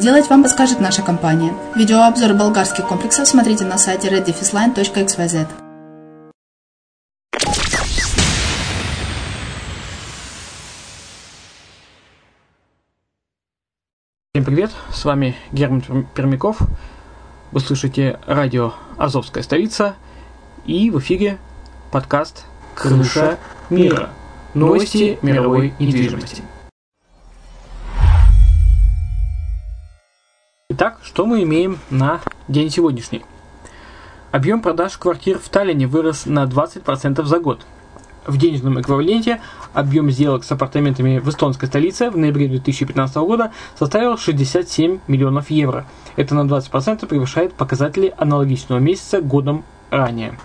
сделать, вам подскажет наша компания. Видеообзор болгарских комплексов смотрите на сайте reddefisline.xyz. Всем привет, с вами Герман Пермяков. Вы слышите радио «Азовская столица» и в эфире подкаст «Крыша мира. Новости мировой недвижимости». Итак, что мы имеем на день сегодняшний? Объем продаж квартир в Таллине вырос на 20% за год – в денежном эквиваленте объем сделок с апартаментами в эстонской столице в ноябре 2015 года составил 67 миллионов евро. Это на 20% превышает показатели аналогичного месяца годом ранее.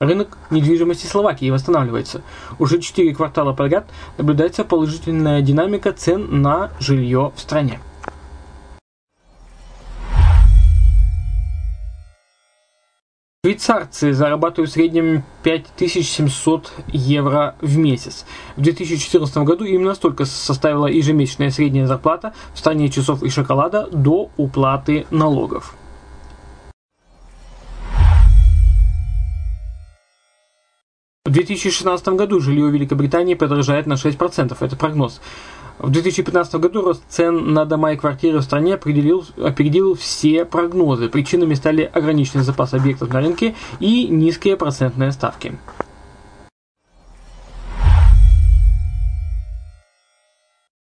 Рынок недвижимости Словакии восстанавливается. Уже 4 квартала подряд наблюдается положительная динамика цен на жилье в стране. Швейцарцы зарабатывают в среднем 5700 евро в месяц. В 2014 году именно столько составила ежемесячная средняя зарплата в стране часов и шоколада до уплаты налогов. В 2016 году жилье в Великобритании подорожает на 6%, это прогноз. В 2015 году рост цен на дома и квартиры в стране определил, опередил все прогнозы. Причинами стали ограниченный запас объектов на рынке и низкие процентные ставки.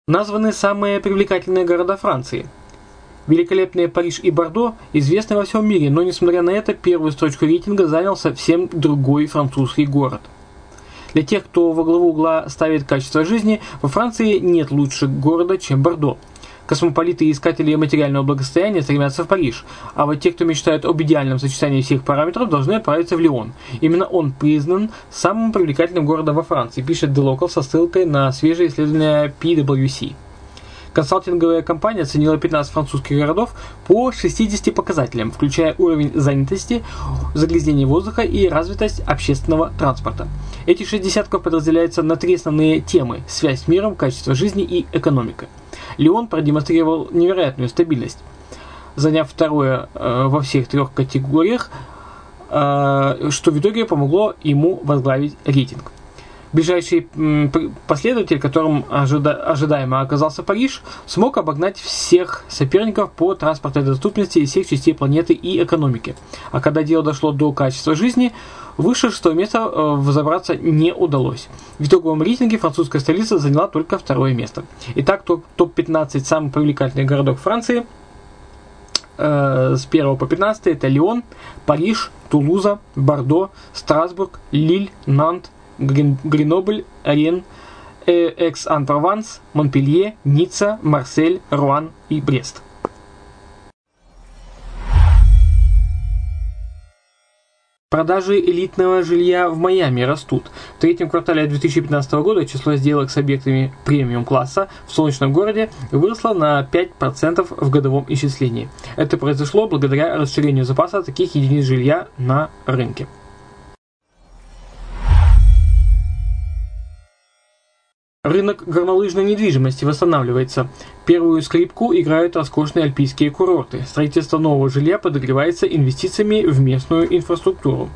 Названы самые привлекательные города Франции. Великолепные Париж и Бордо известны во всем мире, но несмотря на это, первую строчку рейтинга занял совсем другой французский город – для тех, кто во главу угла ставит качество жизни, во Франции нет лучше города, чем Бордо. Космополиты и искатели материального благосостояния стремятся в Париж, а вот те, кто мечтает об идеальном сочетании всех параметров, должны отправиться в Лион. Именно он признан самым привлекательным городом во Франции, пишет The Local со ссылкой на свежее исследование PwC. Консалтинговая компания оценила 15 французских городов по 60 показателям, включая уровень занятости, загрязнение воздуха и развитость общественного транспорта. Эти шесть десятков подразделяются на три основные темы – связь с миром, качество жизни и экономика. Леон продемонстрировал невероятную стабильность, заняв второе э, во всех трех категориях, э, что в итоге помогло ему возглавить рейтинг. Ближайший последователь, которым ожида ожидаемо оказался Париж, смог обогнать всех соперников по транспортной доступности из всех частей планеты и экономики. А когда дело дошло до качества жизни, выше шестого места э, взобраться не удалось. В итоговом рейтинге французская столица заняла только второе место. Итак, топ-15 самых привлекательных городов Франции э, с 1 по 15 это Лион, Париж, Тулуза, Бордо, Страсбург, Лиль, Нант, Гренобль, Рен, Экс-Ан-Прованс, Монпелье, Ницца, Марсель, Руан и Брест. Продажи элитного жилья в Майами растут. В третьем квартале 2015 года число сделок с объектами премиум-класса в солнечном городе выросло на 5% в годовом исчислении. Это произошло благодаря расширению запаса таких единиц жилья на рынке. Рынок горнолыжной недвижимости восстанавливается. Первую скрипку играют роскошные альпийские курорты. Строительство нового жилья подогревается инвестициями в местную инфраструктуру.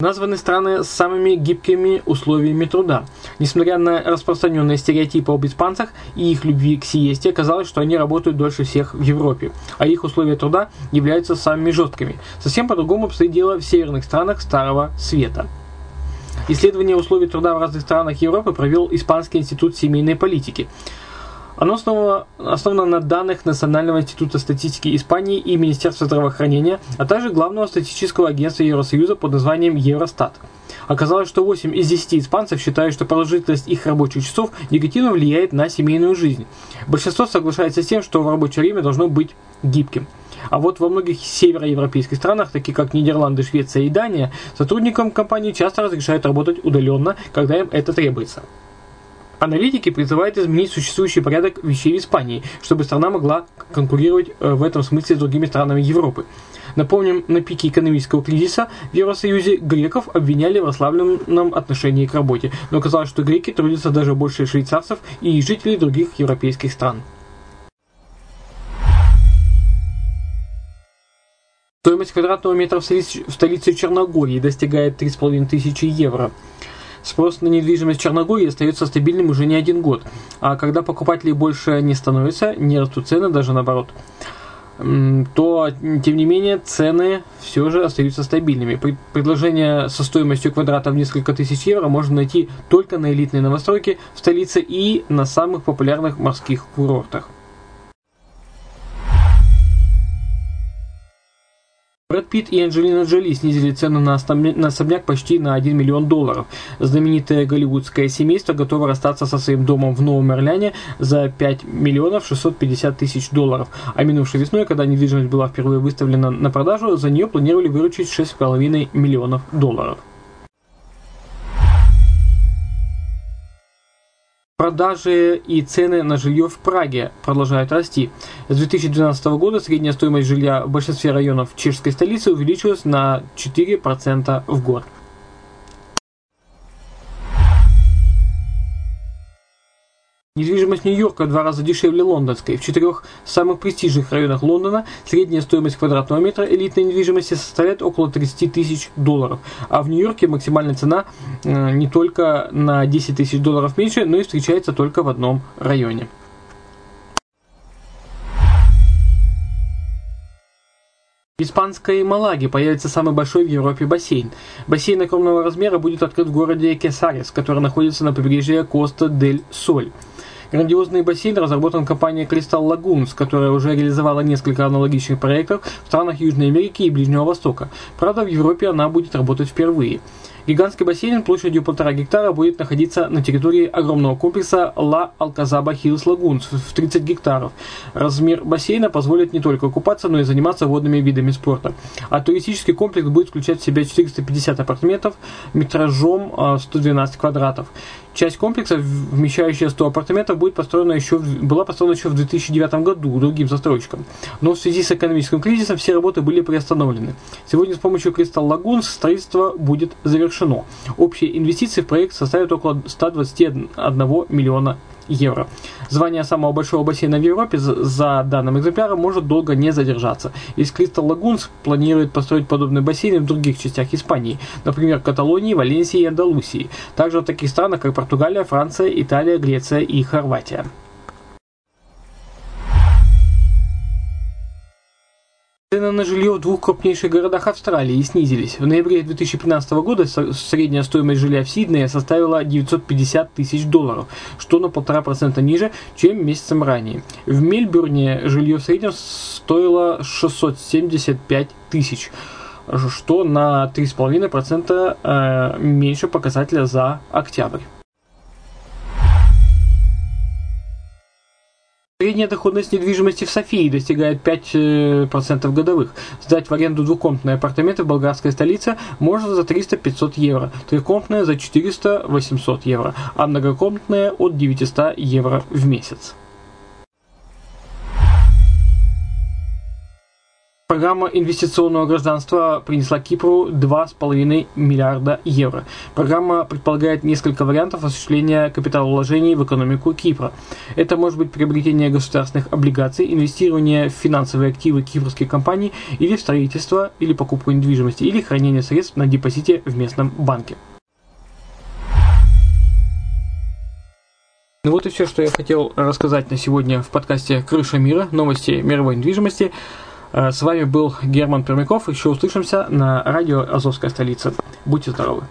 Названы страны с самыми гибкими условиями труда. Несмотря на распространенные стереотипы об испанцах и их любви к сиесте, оказалось, что они работают дольше всех в Европе, а их условия труда являются самыми жесткими. Совсем по-другому обстоит дело в северных странах Старого Света. Исследование условий труда в разных странах Европы провел Испанский институт семейной политики. Оно основано, основано на данных Национального института статистики Испании и Министерства здравоохранения, а также главного статистического агентства Евросоюза под названием Евростат. Оказалось, что 8 из 10 испанцев считают, что продолжительность их рабочих часов негативно влияет на семейную жизнь. Большинство соглашается с тем, что рабочее время должно быть гибким. А вот во многих североевропейских странах, таких как Нидерланды, Швеция и Дания, сотрудникам компании часто разрешают работать удаленно, когда им это требуется. Аналитики призывают изменить существующий порядок вещей в Испании, чтобы страна могла конкурировать э, в этом смысле с другими странами Европы. Напомним, на пике экономического кризиса в Евросоюзе греков обвиняли в расслабленном отношении к работе, но оказалось, что греки трудятся даже больше швейцарцев и жителей других европейских стран. Стоимость квадратного метра в столице Черногории достигает 3,5 тысячи евро. Спрос на недвижимость в Черногории остается стабильным уже не один год. А когда покупателей больше не становится, не растут цены, даже наоборот, то, тем не менее, цены все же остаются стабильными. Предложение со стоимостью квадрата в несколько тысяч евро можно найти только на элитной новостройке в столице и на самых популярных морских курортах. Брэд Питт и Анджелина Джоли снизили цену на особняк почти на 1 миллион долларов. Знаменитое голливудское семейство готово расстаться со своим домом в Новом Орлеане за 5 миллионов 650 тысяч долларов. А минувшей весной, когда недвижимость была впервые выставлена на продажу, за нее планировали выручить 6,5 миллионов долларов. Продажи и цены на жилье в Праге продолжают расти. С 2012 года средняя стоимость жилья в большинстве районов чешской столицы увеличилась на 4% в год. Недвижимость Нью-Йорка в два раза дешевле лондонской. В четырех самых престижных районах Лондона средняя стоимость квадратного метра элитной недвижимости составляет около 30 тысяч долларов. А в Нью-Йорке максимальная цена э, не только на 10 тысяч долларов меньше, но и встречается только в одном районе. В испанской Малаге появится самый большой в Европе бассейн. Бассейн огромного размера будет открыт в городе Кесарес, который находится на побережье Коста-дель-Соль. Грандиозный бассейн разработан компанией Crystal Lagoons, которая уже реализовала несколько аналогичных проектов в странах Южной Америки и Ближнего Востока. Правда, в Европе она будет работать впервые. Гигантский бассейн площадью полтора гектара будет находиться на территории огромного комплекса La Alcazaba Hills Lagoons в 30 гектаров. Размер бассейна позволит не только купаться, но и заниматься водными видами спорта. А туристический комплекс будет включать в себя 450 апартаментов метражом 112 а, квадратов. Часть комплекса, вмещающая 100 апартаментов, будет построена еще, была построена еще в 2009 году другим застройщиком. Но в связи с экономическим кризисом все работы были приостановлены. Сегодня с помощью Crystal Lagoons строительство будет завершено. Общие инвестиции в проект составят около 121 миллиона евро. Звание самого большого бассейна в Европе за данным экземпляром может долго не задержаться. Из Crystal Lagoons планирует построить подобные бассейны в других частях Испании, например, Каталонии, Валенсии и Андалусии. Также в таких странах, как Португалия, Франция, Италия, Греция и Хорватия. Цены на жилье в двух крупнейших городах Австралии снизились. В ноябре 2015 года средняя стоимость жилья в Сиднее составила 950 тысяч долларов, что на полтора процента ниже, чем месяцем ранее. В Мельбурне жилье в среднем стоило 675 тысяч, что на 3,5% э, меньше показателя за октябрь. Средняя доходность недвижимости в Софии достигает 5% годовых. Сдать в аренду двухкомнатные апартаменты в болгарской столице можно за 300-500 евро, трехкомнатные за 400-800 евро, а многокомнатные от 900 евро в месяц. Программа инвестиционного гражданства принесла Кипру 2,5 миллиарда евро. Программа предполагает несколько вариантов осуществления капиталовложений в экономику Кипра. Это может быть приобретение государственных облигаций, инвестирование в финансовые активы кипрских компаний или в строительство или покупку недвижимости, или хранение средств на депозите в местном банке. Ну вот и все, что я хотел рассказать на сегодня в подкасте «Крыша мира. Новости мировой недвижимости». Э, с вами был Герман Пермяков. Еще услышимся на радио «Азовская столица». Будьте здоровы.